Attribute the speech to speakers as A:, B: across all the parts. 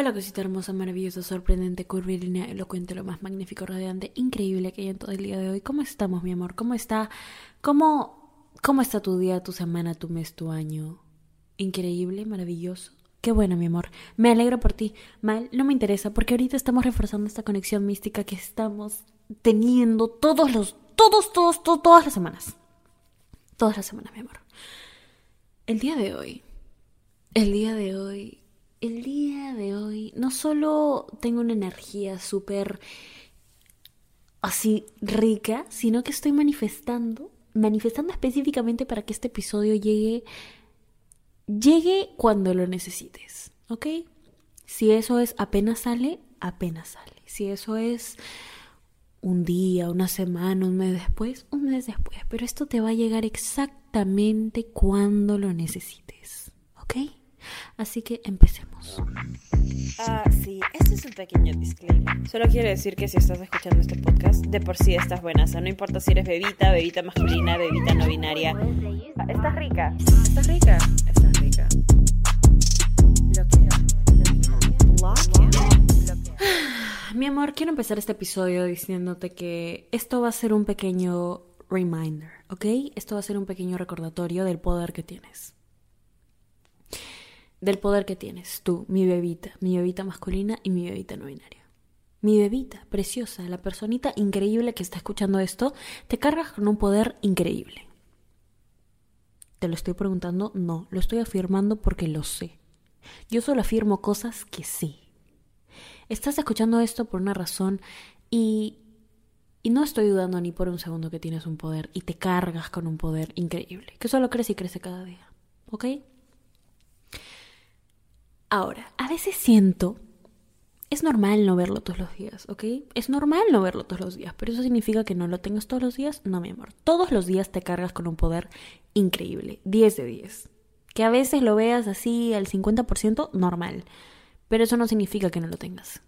A: Hola cosita hermosa, maravillosa, sorprendente, curvilínea, elocuente, lo más magnífico, radiante, increíble que hay en todo el día de hoy. ¿Cómo estamos, mi amor? ¿Cómo está? ¿Cómo, cómo está tu día, tu semana, tu mes, tu año? Increíble, maravilloso. Qué bueno, mi amor. Me alegro por ti. Mal, no me interesa, porque ahorita estamos reforzando esta conexión mística que estamos teniendo todos los, todos, todos, todos todas las semanas. Todas las semanas, mi amor. El día de hoy, el día de hoy el día de hoy no solo tengo una energía súper así rica, sino que estoy manifestando, manifestando específicamente para que este episodio llegue llegue cuando lo necesites, ¿ok? Si eso es apenas sale, apenas sale. Si eso es un día, una semana, un mes después, un mes después, pero esto te va a llegar exactamente cuando lo necesites, ¿ok? Así que empecemos.
B: Ah, sí, este es un pequeño disclaimer. Solo quiero decir que si estás escuchando este podcast, de por sí estás buena. O sea, no importa si eres bebita, bebita masculina, bebita no binaria. Ah, estás rica. Estás rica. Estás rica. Lo quiero.
A: Mi amor, quiero empezar este episodio diciéndote que esto va a ser un pequeño reminder, ¿ok? Esto va a ser un pequeño recordatorio del poder que tienes del poder que tienes, tú, mi bebita, mi bebita masculina y mi bebita no binaria. Mi bebita, preciosa, la personita increíble que está escuchando esto, te cargas con un poder increíble. ¿Te lo estoy preguntando? No, lo estoy afirmando porque lo sé. Yo solo afirmo cosas que sé. Estás escuchando esto por una razón y, y no estoy dudando ni por un segundo que tienes un poder y te cargas con un poder increíble, que solo crece y crece cada día. ¿Ok? Ahora, a veces siento, es normal no verlo todos los días, ¿ok? Es normal no verlo todos los días, pero eso significa que no lo tengas todos los días, no, mi amor. Todos los días te cargas con un poder increíble, 10 de 10. Que a veces lo veas así al 50%, normal. Pero eso no significa que no lo tengas.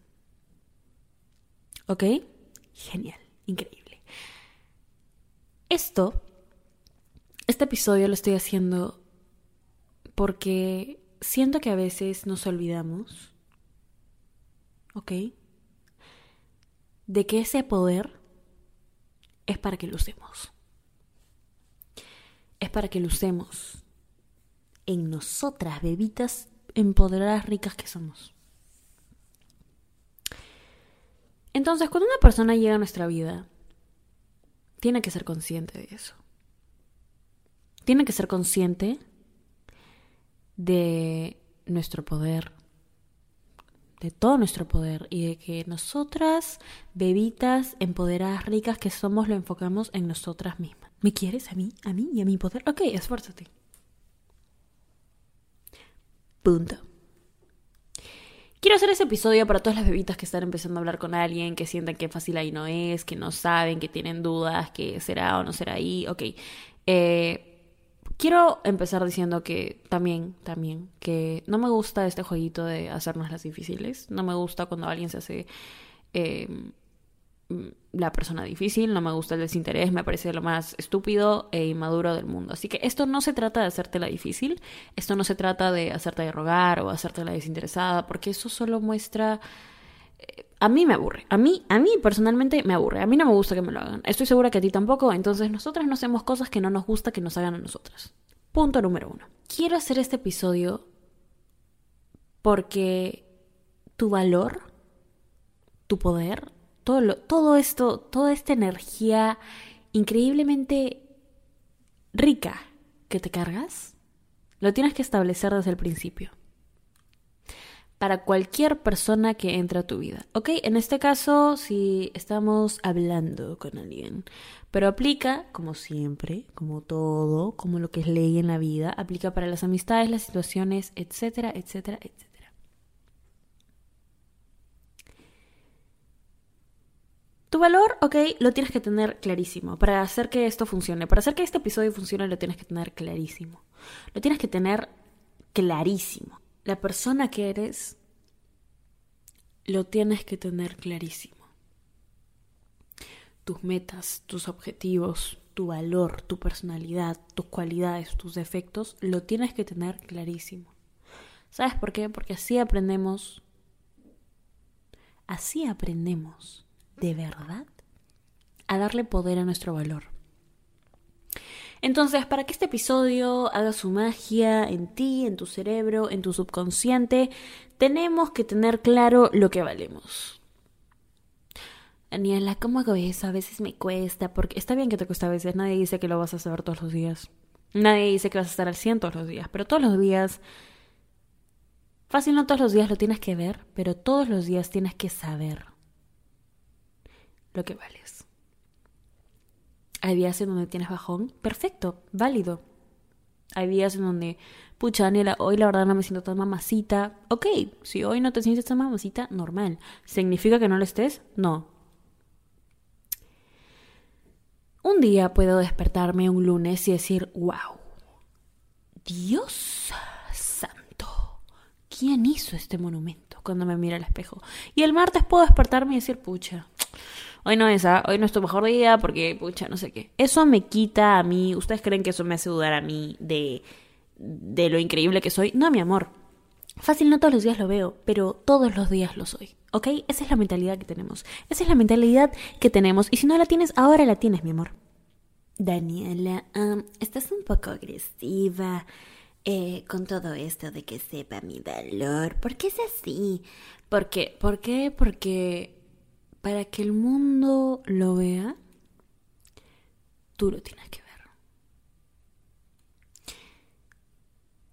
A: ¿Ok? Genial, increíble. Esto, este episodio lo estoy haciendo porque siento que a veces nos olvidamos, ¿ok? De que ese poder es para que lo usemos. Es para que lo usemos en nosotras, bebitas empoderadas ricas que somos. Entonces, cuando una persona llega a nuestra vida, tiene que ser consciente de eso. Tiene que ser consciente de nuestro poder, de todo nuestro poder y de que nosotras, bebitas, empoderadas, ricas que somos, lo enfocamos en nosotras mismas. ¿Me quieres a mí, a mí y a mi poder? Ok, esfuérzate. Punto. Quiero hacer ese episodio para todas las bebitas que están empezando a hablar con alguien, que sientan que fácil ahí no es, que no saben, que tienen dudas, que será o no será ahí. Ok. Eh, Quiero empezar diciendo que también, también, que no me gusta este jueguito de hacernos las difíciles. No me gusta cuando alguien se hace em, la persona difícil. No me gusta el desinterés. Me parece lo más estúpido e inmaduro del mundo. Así que esto no se trata de hacerte la difícil. Esto no se trata de hacerte de rogar o hacerte la desinteresada. Porque eso solo muestra a mí me aburre. A mí, a mí personalmente me aburre. A mí no me gusta que me lo hagan. Estoy segura que a ti tampoco. Entonces nosotras no hacemos cosas que no nos gusta que nos hagan a nosotras. Punto número uno. Quiero hacer este episodio porque tu valor, tu poder, todo, todo esto, toda esta energía increíblemente rica que te cargas, lo tienes que establecer desde el principio para cualquier persona que entre a tu vida. ¿Ok? En este caso, si estamos hablando con alguien, pero aplica, como siempre, como todo, como lo que es ley en la vida, aplica para las amistades, las situaciones, etcétera, etcétera, etcétera. Tu valor, ok, lo tienes que tener clarísimo. Para hacer que esto funcione, para hacer que este episodio funcione, lo tienes que tener clarísimo. Lo tienes que tener clarísimo la persona que eres lo tienes que tener clarísimo. Tus metas, tus objetivos, tu valor, tu personalidad, tus cualidades, tus defectos, lo tienes que tener clarísimo. ¿Sabes por qué? Porque así aprendemos Así aprendemos, de verdad, a darle poder a nuestro valor. Entonces, para que este episodio haga su magia en ti, en tu cerebro, en tu subconsciente, tenemos que tener claro lo que valemos. Daniela, ¿cómo hago eso? A veces me cuesta, porque está bien que te cuesta a veces, nadie dice que lo vas a saber todos los días. Nadie dice que vas a estar al 100 todos los días, pero todos los días... Fácil, no todos los días lo tienes que ver, pero todos los días tienes que saber lo que vales. Hay días en donde tienes bajón, perfecto, válido. Hay días en donde, pucha, Daniela, hoy la verdad no me siento tan mamacita. Ok, si hoy no te sientes tan mamacita, normal. ¿Significa que no lo estés? No. Un día puedo despertarme un lunes y decir, wow, Dios santo, ¿quién hizo este monumento? Cuando me mira al espejo. Y el martes puedo despertarme y decir, pucha, hoy no es, ¿ah? hoy no es tu mejor día porque, pucha, no sé qué. Eso me quita a mí, ¿ustedes creen que eso me hace dudar a mí de, de lo increíble que soy? No, mi amor. Fácil, no todos los días lo veo, pero todos los días lo soy. ¿Ok? Esa es la mentalidad que tenemos. Esa es la mentalidad que tenemos. Y si no la tienes, ahora la tienes, mi amor. Daniela, estás un poco agresiva eh, con todo esto de que sepa mi valor. ¿Por qué es así? ¿Por qué? ¿Por qué? Porque para que el mundo lo vea, tú lo tienes que ver.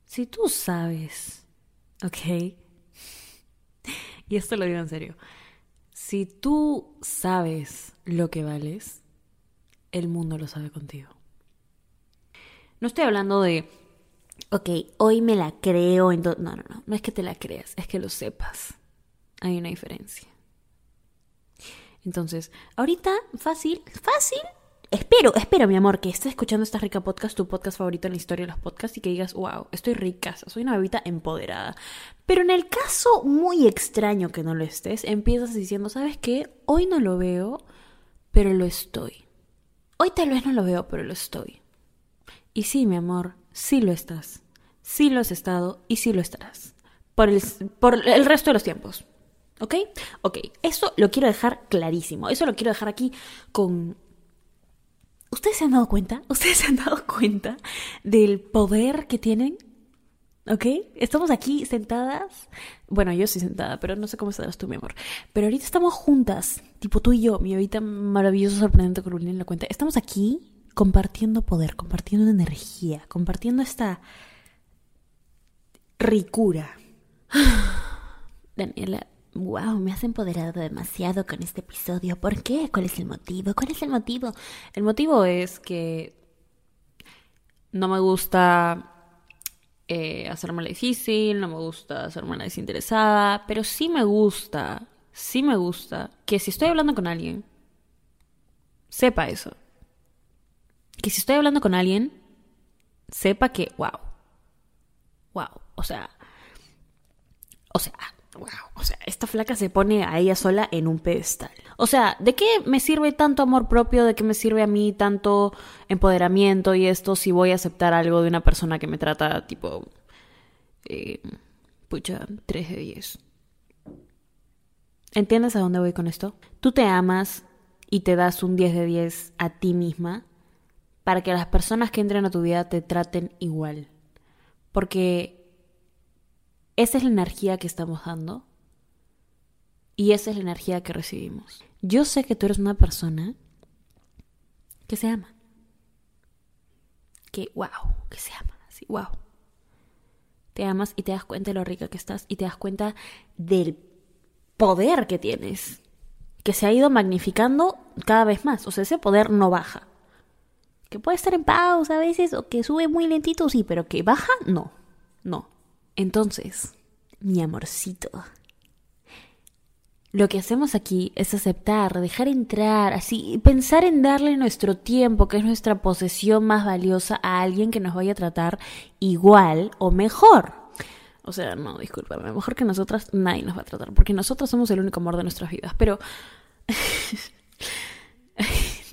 A: Si tú sabes, ¿ok? Y esto lo digo en serio. Si tú sabes lo que vales, el mundo lo sabe contigo. No estoy hablando de, ok, hoy me la creo, entonces... No, no, no, no es que te la creas, es que lo sepas. Hay una diferencia. Entonces, ahorita, fácil, fácil. Espero, espero, mi amor, que estés escuchando esta rica podcast, tu podcast favorito en la historia de los podcasts, y que digas, wow, estoy rica, soy una bebita empoderada. Pero en el caso muy extraño que no lo estés, empiezas diciendo, ¿sabes qué? Hoy no lo veo, pero lo estoy. Hoy tal vez no lo veo, pero lo estoy. Y sí, mi amor, sí lo estás. Sí lo has estado y sí lo estarás. Por el, por el resto de los tiempos. ¿Ok? Ok, eso lo quiero dejar clarísimo. Eso lo quiero dejar aquí con... ¿Ustedes se han dado cuenta? ¿Ustedes se han dado cuenta del poder que tienen ¿Ok? Estamos aquí sentadas. Bueno, yo estoy sentada, pero no sé cómo estarás tú, mi amor. Pero ahorita estamos juntas, tipo tú y yo, mi ahorita maravilloso, sorprendente Carolina en la cuenta. Estamos aquí compartiendo poder, compartiendo energía, compartiendo esta ricura. Daniela, wow, me has empoderado demasiado con este episodio. ¿Por qué? ¿Cuál es el motivo? ¿Cuál es el motivo? El motivo es que no me gusta eh, hacerme la difícil, no me gusta hacerme la desinteresada, pero sí me gusta, sí me gusta que si estoy hablando con alguien, sepa eso. Que si estoy hablando con alguien, sepa que, wow, wow, o sea, o sea, wow, o sea, esta flaca se pone a ella sola en un pedestal. O sea, ¿de qué me sirve tanto amor propio? ¿De qué me sirve a mí tanto empoderamiento y esto si voy a aceptar algo de una persona que me trata tipo... Eh, pucha, 3 de 10. ¿Entiendes a dónde voy con esto? Tú te amas y te das un 10 de 10 a ti misma para que las personas que entren a tu vida te traten igual. Porque esa es la energía que estamos dando y esa es la energía que recibimos. Yo sé que tú eres una persona que se ama. Que, wow, que se ama. Así, wow. Te amas y te das cuenta de lo rica que estás y te das cuenta del poder que tienes. Que se ha ido magnificando cada vez más. O sea, ese poder no baja. Que puede estar en pausa a veces o que sube muy lentito, sí, pero que baja, no. No. Entonces, mi amorcito, lo que hacemos aquí es aceptar, dejar entrar, así, pensar en darle nuestro tiempo, que es nuestra posesión más valiosa, a alguien que nos vaya a tratar igual o mejor. O sea, no, discúlpame, mejor que nosotras nadie nos va a tratar, porque nosotros somos el único amor de nuestras vidas, pero...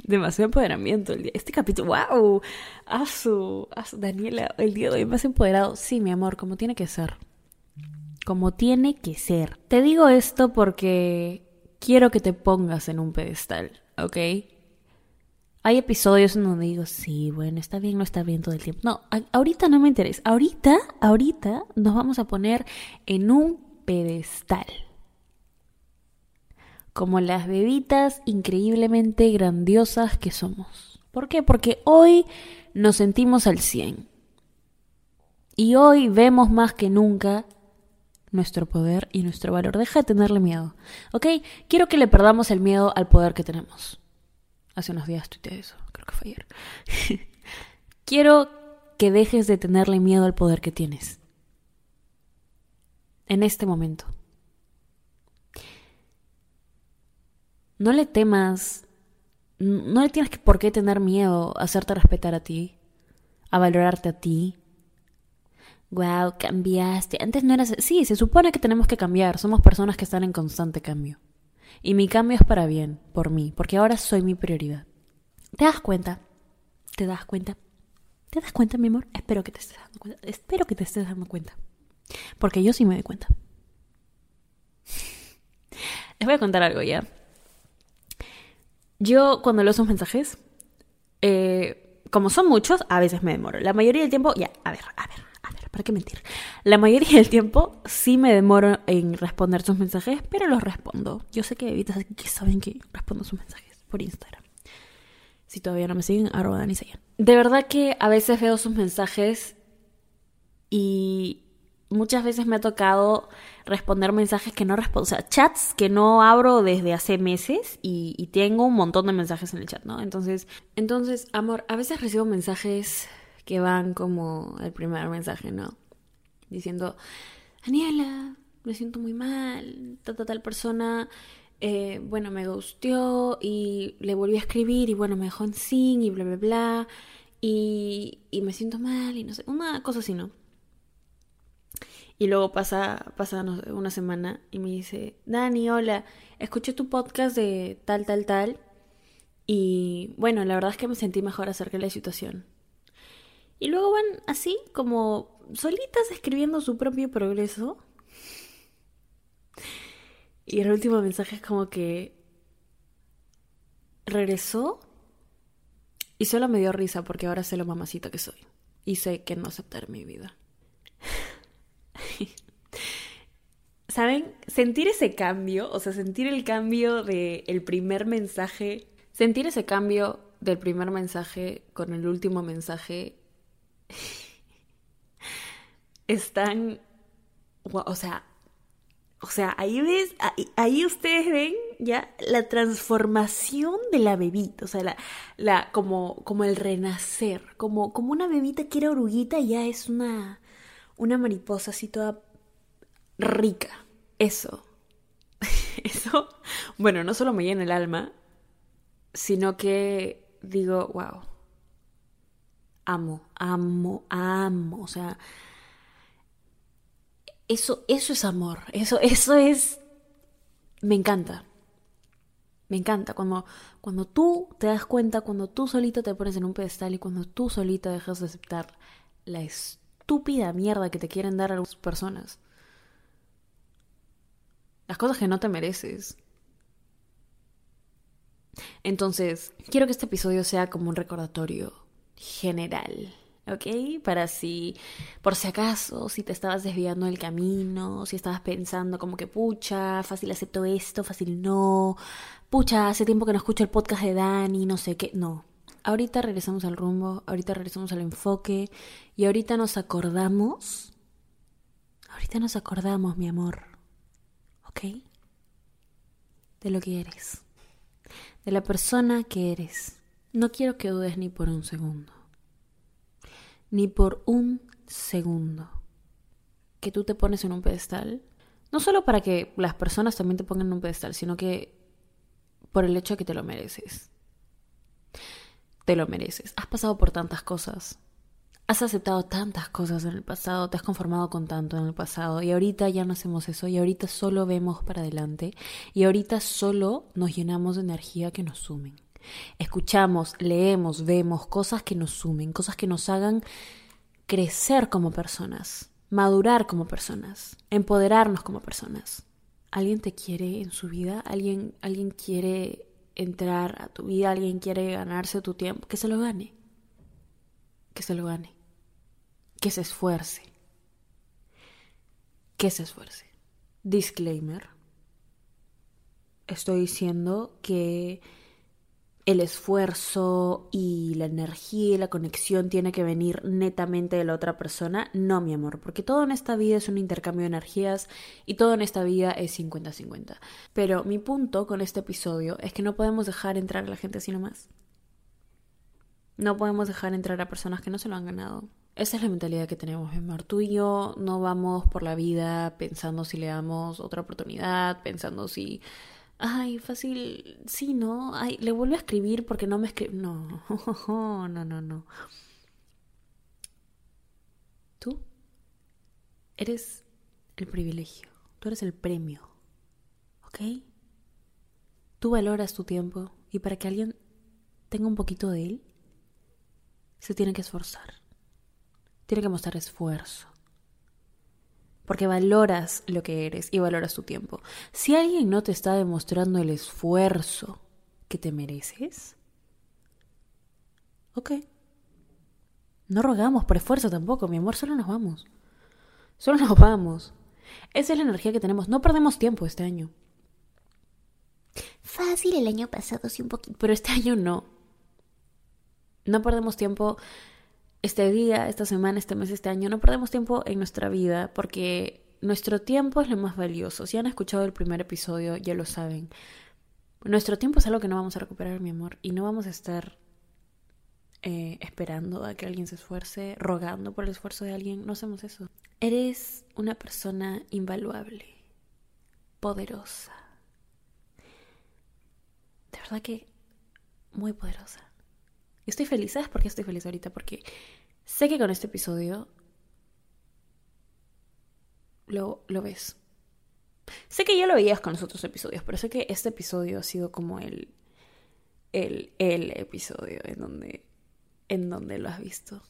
A: demasiado empoderamiento el día. Este capítulo, wow, asu, asu, Daniela, el día de hoy más empoderado. Sí, mi amor, como tiene que ser como tiene que ser. Te digo esto porque quiero que te pongas en un pedestal, ¿ok? Hay episodios en donde digo, sí, bueno, está bien, no está bien todo el tiempo. No, ahorita no me interesa. Ahorita, ahorita nos vamos a poner en un pedestal. Como las bebitas increíblemente grandiosas que somos. ¿Por qué? Porque hoy nos sentimos al 100. Y hoy vemos más que nunca nuestro poder y nuestro valor. Deja de tenerle miedo, ¿ok? Quiero que le perdamos el miedo al poder que tenemos. Hace unos días tuiteé eso, creo que fue ayer. Quiero que dejes de tenerle miedo al poder que tienes. En este momento. No le temas, no le tienes por qué tener miedo a hacerte respetar a ti, a valorarte a ti. Wow, cambiaste. Antes no eras. Sí, se supone que tenemos que cambiar. Somos personas que están en constante cambio. Y mi cambio es para bien, por mí, porque ahora soy mi prioridad. ¿Te das cuenta? ¿Te das cuenta? ¿Te das cuenta, mi amor? Espero que te estés dando cuenta. Espero que te estés dando cuenta. Porque yo sí me doy cuenta. Les voy a contar algo ya. Yo cuando leo sus mensajes, eh, como son muchos, a veces me demoro. La mayoría del tiempo, ya, a ver, a ver, ¿Para qué mentir? La mayoría del tiempo sí me demoro en responder sus mensajes, pero los respondo. Yo sé que evitas que saben que respondo sus mensajes por Instagram. Si todavía no me siguen, arroba Dani De verdad que a veces veo sus mensajes y muchas veces me ha tocado responder mensajes que no respondo, o sea, chats que no abro desde hace meses y, y, tengo un montón de mensajes en el chat, ¿no? Entonces, entonces, amor, a veces recibo mensajes que van como el primer mensaje, ¿no? Diciendo, Daniela, me siento muy mal, tal, tal, tal persona, eh, bueno, me gusteó y le volví a escribir y bueno, me dejó en sin y bla, bla, bla, y, y me siento mal y no sé, una cosa así, ¿no? Y luego pasa, pasa una semana y me dice, Dani, hola, escuché tu podcast de tal, tal, tal. Y bueno, la verdad es que me sentí mejor acerca de la situación. Y luego van así, como solitas escribiendo su propio progreso. Y el último mensaje es como que regresó y solo me dio risa porque ahora sé lo mamacita que soy. Y sé que no aceptar mi vida. ¿Saben? Sentir ese cambio, o sea, sentir el cambio del primer mensaje, sentir ese cambio del primer mensaje con el último mensaje están, o sea, o sea, ahí ves, ahí, ustedes ven ya la transformación de la bebita, o sea, la, la como, como el renacer, como, como una bebita que era oruguita ya es una, una mariposa así toda rica. Eso, eso, bueno, no solo me llena el alma, sino que digo, wow, amo, amo, amo. O sea, eso, eso es amor. Eso, eso es. Me encanta. Me encanta cuando, cuando tú te das cuenta, cuando tú solito te pones en un pedestal y cuando tú solita dejas de aceptar la estúpida mierda que te quieren dar a las personas. Las cosas que no te mereces. Entonces, quiero que este episodio sea como un recordatorio general, ¿ok? Para si, por si acaso, si te estabas desviando del camino, si estabas pensando como que, pucha, fácil acepto esto, fácil no, pucha, hace tiempo que no escucho el podcast de Dani, no sé qué, no. Ahorita regresamos al rumbo, ahorita regresamos al enfoque y ahorita nos acordamos, ahorita nos acordamos, mi amor, ¿ok? De lo que eres, de la persona que eres no quiero que dudes ni por un segundo. Ni por un segundo. Que tú te pones en un pedestal. No solo para que las personas también te pongan en un pedestal, sino que por el hecho de que te lo mereces. Te lo mereces. Has pasado por tantas cosas. Has aceptado tantas cosas en el pasado, te has conformado con tanto en el pasado y ahorita ya no hacemos eso y ahorita solo vemos para adelante y ahorita solo nos llenamos de energía que nos sumen. Escuchamos, leemos, vemos cosas que nos sumen, cosas que nos hagan crecer como personas, madurar como personas, empoderarnos como personas. alguien te quiere en su vida, alguien, alguien quiere entrar a tu vida, alguien quiere ganarse tu tiempo, que se lo gane. Que se lo gane. Que se esfuerce. Que se esfuerce. Disclaimer. Estoy diciendo que el esfuerzo y la energía y la conexión tiene que venir netamente de la otra persona. No, mi amor, porque todo en esta vida es un intercambio de energías y todo en esta vida es 50-50. Pero mi punto con este episodio es que no podemos dejar entrar a la gente así nomás. No podemos dejar entrar a personas que no se lo han ganado. Esa es la mentalidad que tenemos, amor. Tú y yo no vamos por la vida pensando si le damos otra oportunidad, pensando si Ay, fácil, sí, ¿no? Ay, le vuelvo a escribir porque no me escribe. No, no, no, no. Tú eres el privilegio, tú eres el premio, ¿ok? Tú valoras tu tiempo y para que alguien tenga un poquito de él, se tiene que esforzar, tiene que mostrar esfuerzo porque valoras lo que eres y valoras tu tiempo. Si alguien no te está demostrando el esfuerzo que te mereces, ok. No rogamos por esfuerzo tampoco, mi amor, solo nos vamos. Solo nos vamos. Esa es la energía que tenemos. No perdemos tiempo este año. Fácil el año pasado, sí un poquito. Pero este año no. No perdemos tiempo este día, esta semana, este mes, este año, no perdemos tiempo en nuestra vida porque nuestro tiempo es lo más valioso. Si han escuchado el primer episodio, ya lo saben. Nuestro tiempo es algo que no vamos a recuperar, mi amor, y no vamos a estar eh, esperando a que alguien se esfuerce, rogando por el esfuerzo de alguien. No hacemos eso. Eres una persona invaluable, poderosa. De verdad que muy poderosa. Estoy feliz, ¿sabes por qué estoy feliz ahorita? Porque sé que con este episodio lo, lo ves. Sé que ya lo veías con los otros episodios, pero sé que este episodio ha sido como el, el, el episodio en donde, en donde lo has visto.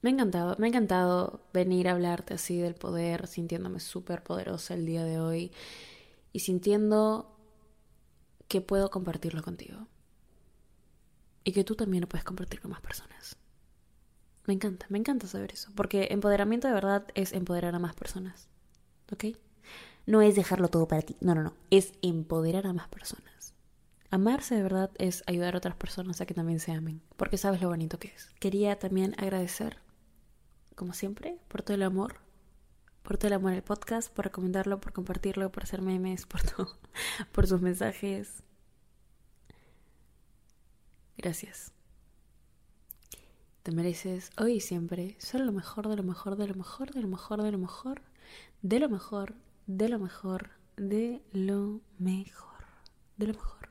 A: Me ha encantado, me ha encantado venir a hablarte así del poder, sintiéndome súper poderosa el día de hoy y sintiendo que puedo compartirlo contigo y que tú también lo puedes compartir con más personas. Me encanta, me encanta saber eso, porque empoderamiento de verdad es empoderar a más personas, ¿ok? No es dejarlo todo para ti, no, no, no, es empoderar a más personas. Amarse de verdad es ayudar a otras personas a que también se amen, porque sabes lo bonito que es. Quería también agradecer, como siempre, por todo el amor, por todo el amor al podcast, por recomendarlo, por compartirlo, por hacer memes, por todo, por sus mensajes, Gracias. Te mereces hoy y siempre solo lo mejor, de lo mejor, de lo mejor, de lo mejor, de lo mejor, de lo mejor, de lo mejor, de lo mejor, de lo mejor.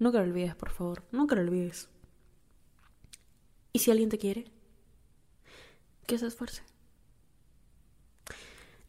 A: Nunca lo olvides, por favor, nunca lo olvides. Y si alguien te quiere, que se esfuerce.